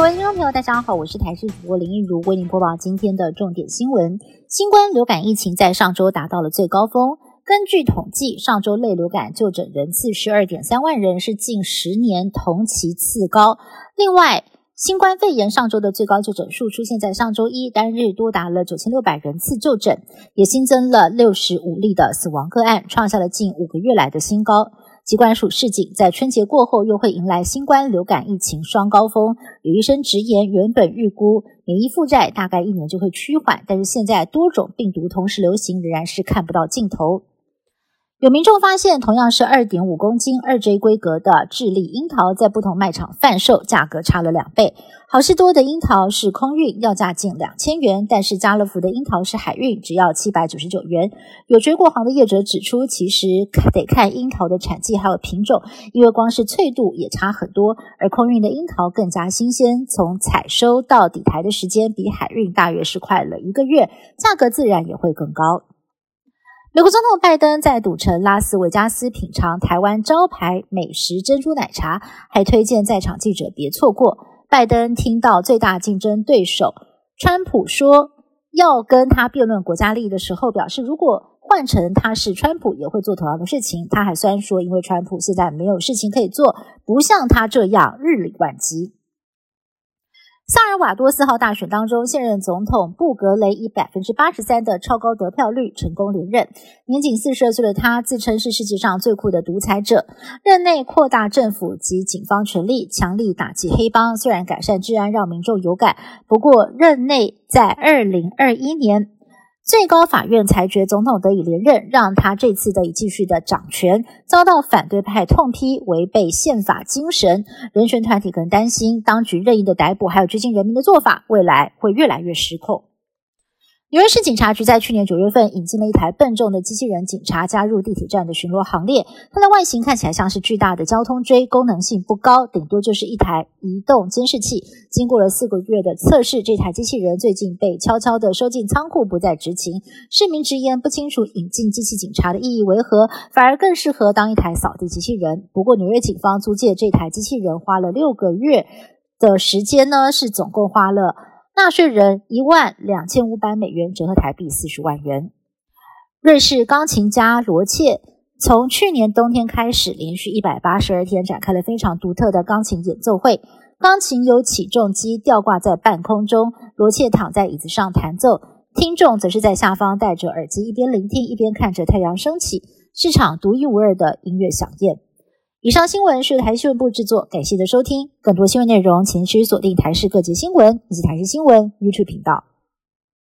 各位听众朋友，大家好，我是台视主播林一如，为您播报今天的重点新闻。新冠流感疫情在上周达到了最高峰，根据统计，上周类流感就诊人次十二点三万人，是近十年同期次高。另外，新冠肺炎上周的最高就诊数出现在上周一，单日多达了九千六百人次就诊，也新增了六十五例的死亡个案，创下了近五个月来的新高。机关署市警，在春节过后又会迎来新冠流感疫情双高峰。有医生直言，原本预估免疫负债大概一年就会趋缓，但是现在多种病毒同时流行，仍然是看不到尽头。有民众发现，同样是二点五公斤二 J 规格的智利樱桃，在不同卖场贩售价格差了两倍。好事多的樱桃是空运，要价近两千元，但是家乐福的樱桃是海运，只要七百九十九元。有追过行的业者指出，其实得看樱桃的产季还有品种，因为光是脆度也差很多。而空运的樱桃更加新鲜，从采收到底台的时间比海运大约是快了一个月，价格自然也会更高。美国总统拜登在赌城拉斯维加斯品尝台湾招牌美食珍珠奶茶，还推荐在场记者别错过。拜登听到最大竞争对手川普说要跟他辩论国家利益的时候，表示如果换成他是川普，也会做同样的事情。他还虽说，因为川普现在没有事情可以做，不像他这样日理万机。萨尔瓦多四号大选当中，现任总统布格雷以百分之八十三的超高得票率成功连任。年仅四十二岁的他，自称是世界上最酷的独裁者。任内扩大政府及警方权力，强力打击黑帮。虽然改善治安让民众有感，不过任内在二零二一年。最高法院裁决总统得以连任，让他这次得以继续的掌权，遭到反对派痛批违背宪法精神。人权团体更担心，当局任意的逮捕还有执行人民的做法，未来会越来越失控。纽约市警察局在去年九月份引进了一台笨重的机器人警察，加入地铁站的巡逻行列。它的外形看起来像是巨大的交通锥，功能性不高，顶多就是一台移动监视器。经过了四个月的测试，这台机器人最近被悄悄地收进仓库，不再执勤。市民直言不清楚引进机器警察的意义为何，反而更适合当一台扫地机器人。不过，纽约警方租借这台机器人花了六个月的时间呢，是总共花了。纳税人一万两千五百美元，折合台币四十万元。瑞士钢琴家罗切从去年冬天开始，连续一百八十二天展开了非常独特的钢琴演奏会。钢琴由起重机吊挂在半空中，罗切躺在椅子上弹奏，听众则是在下方戴着耳机，一边聆听一边看着太阳升起，是场独一无二的音乐响宴。以上新闻是台新闻部制作，感谢的收听。更多新闻内容，请持续锁定台视各界新闻以及台视新闻 YouTube 频道。